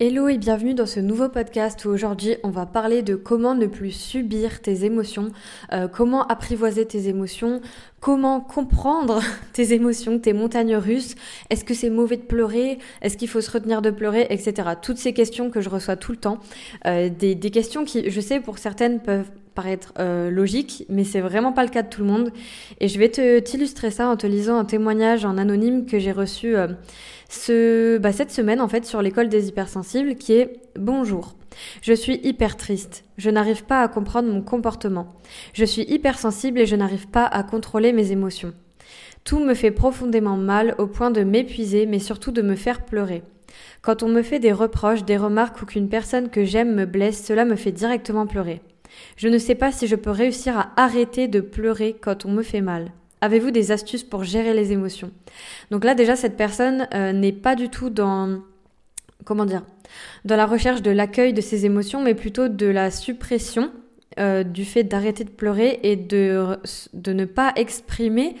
Hello et bienvenue dans ce nouveau podcast où aujourd'hui on va parler de comment ne plus subir tes émotions, euh, comment apprivoiser tes émotions, comment comprendre tes émotions, tes montagnes russes, est-ce que c'est mauvais de pleurer, est-ce qu'il faut se retenir de pleurer, etc. Toutes ces questions que je reçois tout le temps, euh, des, questions qui je sais pour certaines peuvent paraître euh, logiques, mais c'est vraiment pas le cas de tout le monde. Et je vais te t'illustrer ça en te lisant un témoignage en anonyme que j'ai reçu ce, bah, cette semaine en fait sur l'école des hypersensibles qui est Bonjour. Je suis hyper triste. Je n'arrive pas à comprendre mon comportement. Je suis hypersensible et je n'arrive pas à contrôler mes émotions. Tout me fait profondément mal au point de m'épuiser mais surtout de me faire pleurer. Quand on me fait des reproches, des remarques ou qu'une personne que j'aime me blesse, cela me fait directement pleurer. Je ne sais pas si je peux réussir à arrêter de pleurer quand on me fait mal. Avez-vous des astuces pour gérer les émotions? Donc là déjà cette personne euh, n'est pas du tout dans comment dire dans la recherche de l'accueil de ses émotions, mais plutôt de la suppression euh, du fait d'arrêter de pleurer et de, de ne pas exprimer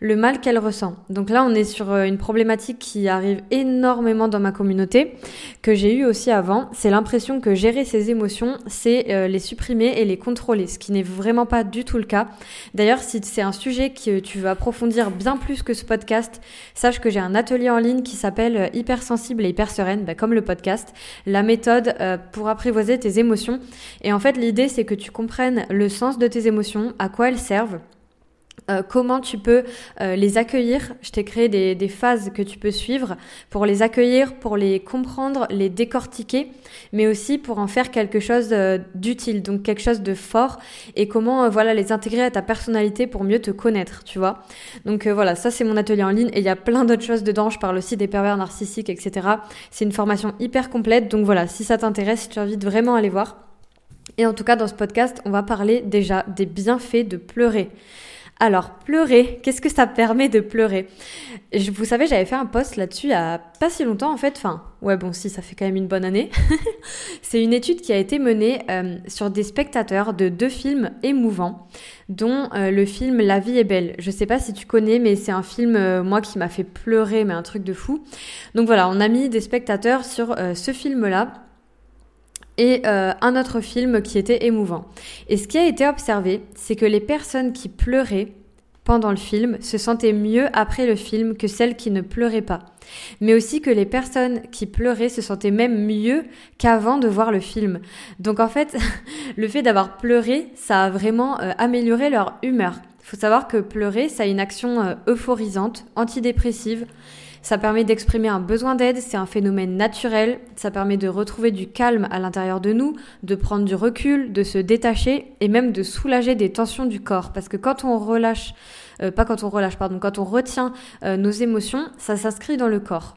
le mal qu'elle ressent. Donc là, on est sur euh, une problématique qui arrive énormément dans ma communauté, que j'ai eu aussi avant. C'est l'impression que gérer ses émotions, c'est euh, les supprimer et les contrôler, ce qui n'est vraiment pas du tout le cas. D'ailleurs, si c'est un sujet que tu veux approfondir bien plus que ce podcast, sache que j'ai un atelier en ligne qui s'appelle euh, Hypersensible et Hyper Sereine, bah, comme le podcast, la méthode pour apprivoiser tes émotions. Et en fait, l'idée, c'est que tu comprennes le sens de tes émotions, à quoi elles servent euh, comment tu peux euh, les accueillir? Je t'ai créé des, phases que tu peux suivre pour les accueillir, pour les comprendre, les décortiquer, mais aussi pour en faire quelque chose euh, d'utile, donc quelque chose de fort, et comment voilà les intégrer à ta personnalité pour mieux te connaître, tu vois? Donc voilà, ça c'est mon atelier en ligne, et il y a plein d'autres choses dedans. Je parle aussi des pervers narcissiques, etc. C'est une formation hyper complète, donc voilà, si ça t'intéresse, je t'invite vraiment à aller voir. Et en tout cas, dans ce podcast, on va parler déjà des bienfaits de pleurer. Alors, pleurer, qu'est-ce que ça permet de pleurer? Vous savez, j'avais fait un post là-dessus il y a pas si longtemps en fait, enfin, ouais bon si, ça fait quand même une bonne année. C'est une étude qui a été menée euh, sur des spectateurs de deux films émouvants, dont euh, le film La vie est belle. Je sais pas si tu connais, mais c'est un film, euh, moi, qui m'a fait pleurer, mais un truc de fou. Donc voilà, on a mis des spectateurs sur ce film-là et euh, un autre film qui était émouvant. Et ce qui a été observé, c'est que les personnes qui pleuraient pendant le film se sentaient mieux après le film que celles qui ne pleuraient pas. Mais aussi que les personnes qui pleuraient se sentaient même mieux qu'avant de voir le film. Donc en fait, le fait d'avoir pleuré, ça a vraiment euh, amélioré leur humeur. Il faut savoir que pleurer, ça a une action euh, euphorisante, antidépressive ça permet d'exprimer un besoin d'aide, c'est un phénomène naturel, ça permet de retrouver du calme à l'intérieur de nous, de prendre du recul, de se détacher et même de soulager des tensions du corps. Parce que quand on relâche, euh, pas quand on relâche, pardon, quand on retient euh, nos émotions, ça s'inscrit dans le corps.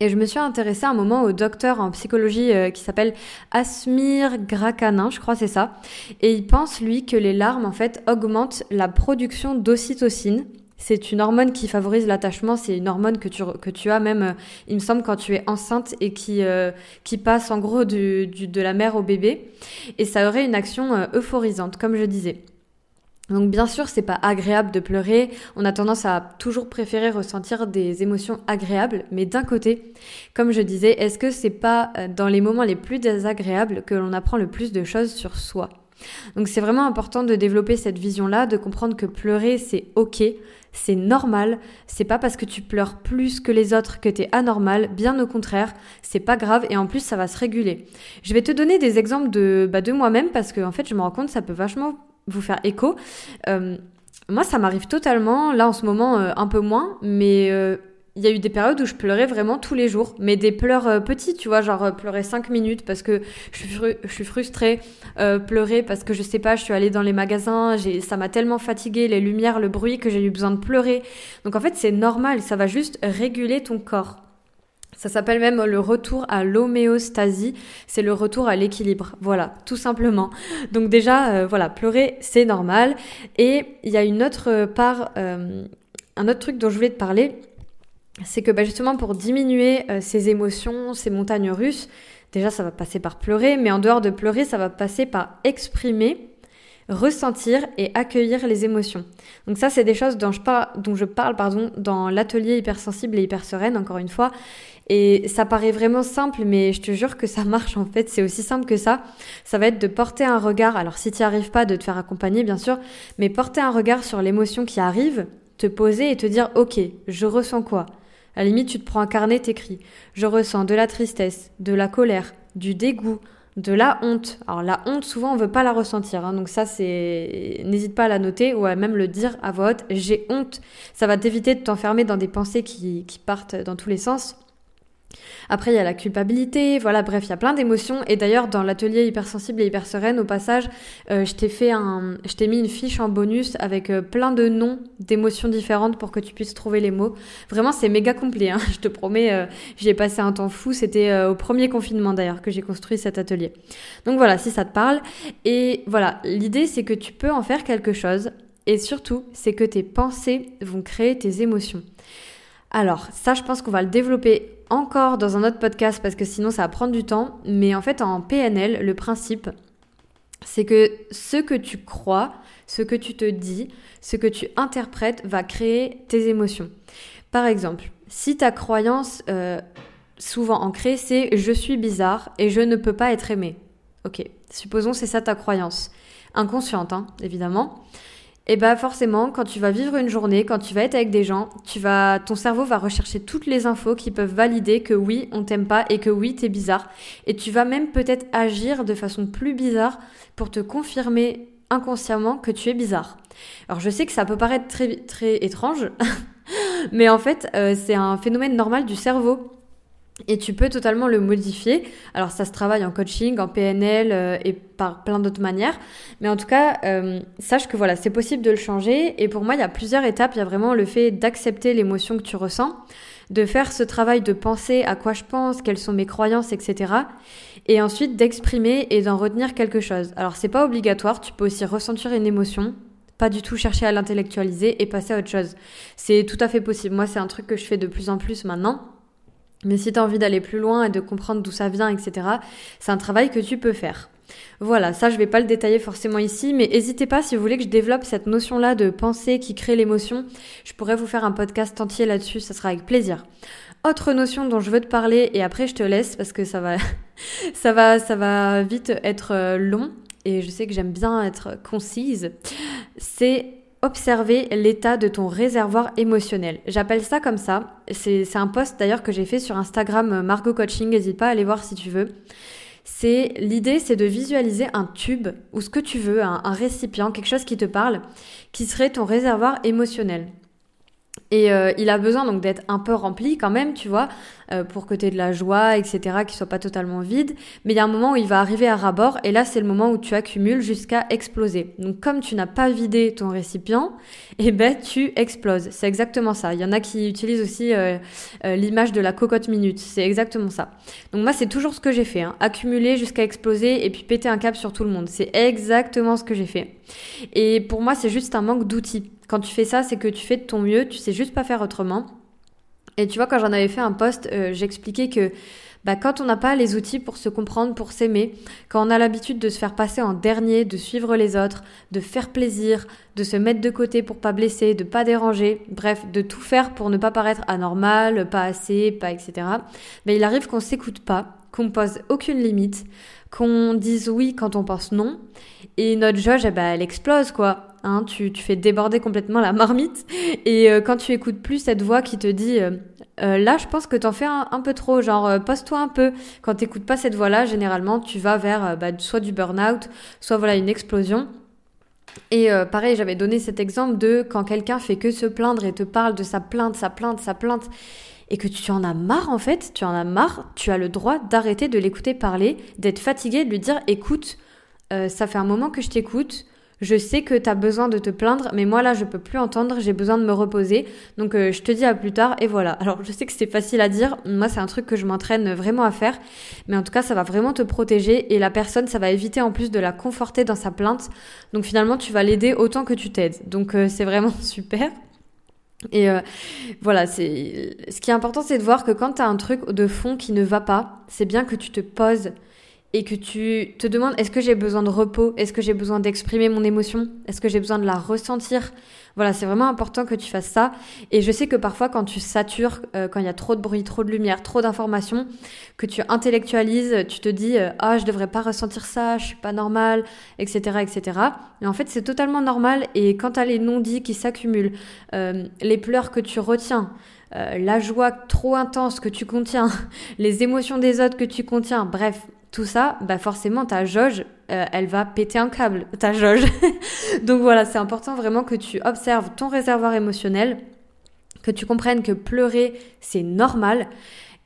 Et je me suis intéressée un moment au docteur en psychologie euh, qui s'appelle Asmir Grakanin, je crois c'est ça. Et il pense lui que les larmes en fait augmentent la production d'ocytocine, c'est une hormone qui favorise l'attachement, c'est une hormone que tu, que tu as même, euh, il me semble, quand tu es enceinte et qui, euh, qui passe en gros du, de la mère au bébé. Et ça aurait une action euh, euphorisante, comme je disais. Donc bien sûr, c'est pas agréable de pleurer. On a tendance à toujours préférer ressentir des émotions agréables, mais d'un côté, comme je disais, est-ce que c'est pas dans les moments les plus désagréables que l'on apprend le plus de choses sur soi? Donc c'est vraiment important de développer cette vision-là, de comprendre que pleurer c'est ok, c'est normal, c'est pas parce que tu pleures plus que les autres que t'es anormal, bien au contraire, c'est pas grave et en plus ça va se réguler. Je vais te donner des exemples de, bah, de moi-même parce que en fait je me rends compte ça peut vachement vous faire écho. Euh, moi ça m'arrive totalement, là en ce moment euh, un peu moins, mais euh, il y a eu des périodes où je pleurais vraiment tous les jours, mais des pleurs euh, petits, tu vois, genre euh, pleurer 5 minutes parce que je suis, je frustrée, euh, pleurer parce que je sais pas, je suis allée dans les magasins, ça m'a tellement fatigué, les lumières, le bruit, que j'ai eu besoin de pleurer. Donc en fait, c'est normal, ça va juste réguler ton corps. Ça s'appelle même le retour à l'homéostasie, c'est le retour à l'équilibre. Voilà, tout simplement. Donc déjà, voilà, pleurer, c'est normal. Et il y a une autre part, un autre truc dont je voulais te parler, c'est que bah, justement pour diminuer euh, ces émotions, ces montagnes russes, déjà ça va passer par pleurer, mais en dehors de pleurer, ça va passer par exprimer, ressentir et accueillir les émotions. Donc ça, c'est des choses dont je, parle, dont je parle pardon, dans l'atelier hypersensible et hyper sereine, encore une fois. Et ça paraît vraiment simple, mais je te jure que ça marche en fait. C'est aussi simple que ça. Ça va être de porter un regard. Alors si tu n'y arrives pas, de te faire accompagner bien sûr, mais porter un regard sur l'émotion qui arrive, te poser et te dire ok, je ressens quoi? À la limite, tu te prends un carnet, t'écris. Je ressens de la tristesse, de la colère, du dégoût, de la honte. Alors la honte, souvent, on veut pas la ressentir. Hein. donc ça, c'est... N'hésite pas à la noter ou à même le dire à voix haute. J'ai honte. Ça va t'éviter de t'enfermer dans des pensées qui, qui partent dans tous les sens. Après, il y a la culpabilité, voilà, bref, il y a plein d'émotions. Et d'ailleurs, dans l'atelier hypersensible et hyper sereine, au passage, euh, je t'ai fait un, je t'ai mis une fiche en bonus avec euh, plein de noms d'émotions différentes pour que tu puisses trouver les mots. Vraiment, c'est méga complet, hein, je te promets. Euh, j'y ai passé un temps fou. C'était au premier confinement d'ailleurs que j'ai construit cet atelier. Donc voilà, si ça te parle. Et voilà, l'idée c'est que tu peux en faire quelque chose. Et surtout, c'est que tes pensées vont créer tes émotions. Alors, ça, je pense qu'on va le développer encore dans un autre podcast parce que sinon ça va prendre du temps. Mais en fait, en PNL, le principe, c'est que ce que tu crois, ce que tu te dis, ce que tu interprètes va créer tes émotions. Par exemple, si ta croyance euh, souvent ancrée, c'est je suis bizarre et je ne peux pas être aimé. Ok, supposons c'est ça ta croyance. Inconsciente, hein, évidemment et eh bah ben, forcément, quand tu vas vivre une journée, quand tu vas être avec des gens, tu vas, ton cerveau va rechercher toutes les infos qui peuvent valider que oui, on t'aime pas et que oui, t'es bizarre. Et tu vas même peut-être agir de façon plus bizarre pour te confirmer inconsciemment que tu es bizarre. Alors je sais que ça peut paraître très très étrange, mais en fait euh, c'est un phénomène normal du cerveau et tu peux totalement le modifier. Alors ça se travaille en coaching, en PNL euh, et par plein d'autres manières. Mais en tout cas, euh, sache que voilà, c'est possible de le changer. Et pour moi, il y a plusieurs étapes. Il y a vraiment le fait d'accepter l'émotion que tu ressens, de faire ce travail de penser à quoi je pense, quelles sont mes croyances, etc. Et ensuite d'exprimer et d'en retenir quelque chose. Alors c'est pas obligatoire. Tu peux aussi ressentir une émotion, pas du tout chercher à l'intellectualiser et passer à autre chose. C'est tout à fait possible. Moi, c'est un truc que je fais de plus en plus maintenant. Mais si tu as envie d'aller plus loin et de comprendre d'où ça vient, etc., c'est un travail que tu peux faire. Voilà, ça je vais pas le détailler forcément ici, mais n'hésitez pas si vous voulez que je développe cette notion-là de pensée qui crée l'émotion, je pourrais vous faire un podcast entier là-dessus, ça sera avec plaisir. Autre notion dont je veux te parler et après je te laisse parce que ça va ça va ça va vite être euh, long et je sais que j'aime bien être concise, c'est observer l'état de ton réservoir émotionnel. J'appelle ça comme ça. C'est un post d'ailleurs que j'ai fait sur Instagram euh, Margot Coaching, n'hésite pas à aller voir si tu veux. C'est l'idée, c'est de visualiser un tube ou ce que tu veux, un récipient, quelque chose qui te parle, qui serait ton réservoir émotionnel. Et euh, il a besoin donc d'être un peu rempli quand même, tu vois, euh, pour que tu aies de la joie, etc., qu'il soit pas totalement vide. Mais il y a un moment où il va arriver à rabord, et là c'est le moment où tu accumules jusqu'à exploser. Donc comme tu n'as pas vidé ton récipient, eh ben tu exploses. C'est exactement ça. Il y en a qui utilisent aussi euh, l'image de la cocotte minute. C'est exactement ça. Donc moi c'est toujours ce que j'ai fait, hein. accumuler jusqu'à exploser et puis péter un câble sur tout le monde. C'est exactement ce que j'ai fait. Et pour moi c'est juste un manque d'outils. Quand tu fais ça, c'est que tu fais de ton mieux, tu sais juste pas faire autrement. Et tu vois, quand j'en avais fait un post, euh, j'expliquais que bah, quand on n'a pas les outils pour se comprendre, pour s'aimer, quand on a l'habitude de se faire passer en dernier, de suivre les autres, de faire plaisir, de se mettre de côté pour pas blesser, de pas déranger, bref, de tout faire pour ne pas paraître anormal, pas assez, pas etc. Mais bah, il arrive qu'on s'écoute pas, qu'on pose aucune limite, qu'on dise oui quand on pense non, et notre jauge, eh ben, elle explose quoi. Hein, tu, tu, fais déborder complètement la marmite. Et euh, quand tu écoutes plus cette voix qui te dit euh, euh, là, je pense que t'en fais un, peu trop, genre pose-toi un peu. Quand t'écoutes pas cette voix-là, généralement, tu vas vers bah, soit du burn-out, soit voilà une explosion. Et pareil, j'avais donné cet exemple de quand quelqu'un fait que se plaindre et te parle de sa plainte, sa plainte, sa plainte, et que tu en as marre en fait, tu en as marre, tu as le droit d'arrêter de l'écouter parler, d'être fatigué, de lui dire écoute, ça fait un moment que je t'écoute, je sais que tu as besoin de te plaindre, mais moi là, je peux plus entendre, j'ai besoin de me reposer. Donc euh, je te dis à plus tard et voilà. Alors je sais que c'est facile à dire, moi c'est un truc que je m'entraîne vraiment à faire, mais en tout cas, ça va vraiment te protéger et la personne, ça va éviter en plus de la conforter dans sa plainte. Donc finalement, tu vas l'aider autant que tu t'aides. Donc euh, c'est vraiment super. Et euh, voilà, c'est ce qui est important, c'est de voir que quand tu as un truc de fond qui ne va pas, c'est bien que tu te poses et que tu te demandes est-ce que j'ai besoin de repos? Est-ce que j'ai besoin d'exprimer mon émotion? Est-ce que j'ai besoin de la ressentir? Voilà, c'est vraiment important que tu fasses ça. Et je sais que parfois quand tu satures, euh, quand il y a trop de bruit, trop de lumière, trop d'informations, que tu intellectualises, tu te dis euh, ah je devrais pas ressentir ça, je suis pas normal, etc. etc. Et en fait c'est totalement normal et quand tu as les non-dits qui s'accumulent, euh, les pleurs que tu retiens, la joie trop intense que tu contiens, les émotions des autres que tu contiens, bref, tout ça, bah forcément ta jauge, euh, elle va péter un câble, ta jauge. Donc voilà, c'est important vraiment que tu observes ton réservoir émotionnel, que tu comprennes que pleurer, c'est normal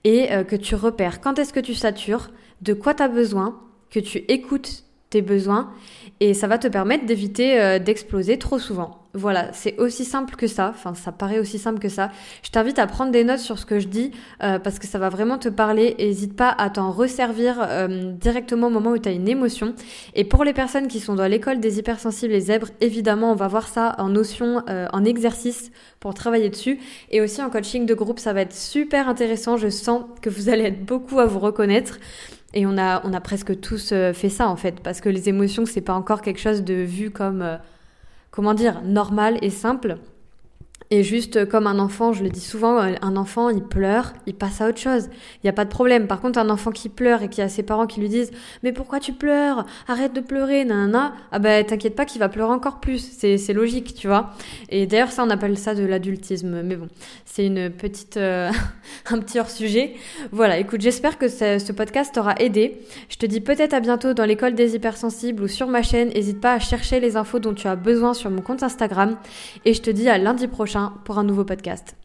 et euh, que tu repères quand est-ce que tu satures, de quoi tu as besoin, que tu écoutes tes besoins et ça va te permettre d'éviter euh, d'exploser trop souvent. Voilà, c'est aussi simple que ça, enfin ça paraît aussi simple que ça. Je t'invite à prendre des notes sur ce que je dis euh, parce que ça va vraiment te parler. N'hésite pas à t'en resservir euh, directement au moment où tu as une émotion. Et pour les personnes qui sont dans l'école des hypersensibles et zèbres, évidemment on va voir ça en notion, en exercice pour travailler dessus. Et aussi en coaching de groupe, ça va être super intéressant. Je sens que vous allez être beaucoup à vous reconnaître. Et on a, on a presque tous euh, fait ça en fait, parce que les émotions, c'est pas encore quelque chose de vu comme, euh, comment dire, normal et simple. Et juste comme un enfant, je le dis souvent, euh, un enfant, il pleure, il passe à autre chose. Il n'y a pas de problème. Par contre, un enfant qui pleure et qui a ses parents qui lui disent Mais pourquoi tu pleures? Arrête de pleurer, nanana. Ah ben, t'inquiète pas qu'il va pleurer encore plus. C'est logique, tu vois. Et d'ailleurs, ça, on appelle ça de l'adultisme. Mais bon, c'est une petite, euh, un petit hors-sujet. Voilà, écoute, j'espère que ce, podcast t'aura aidé. Je te dis peut-être à bientôt dans l'école des hypersensibles ou sur ma chaîne. N'hésite pas à chercher les infos dont tu as besoin sur mon compte Instagram. Et je te dis à lundi pour un nouveau podcast.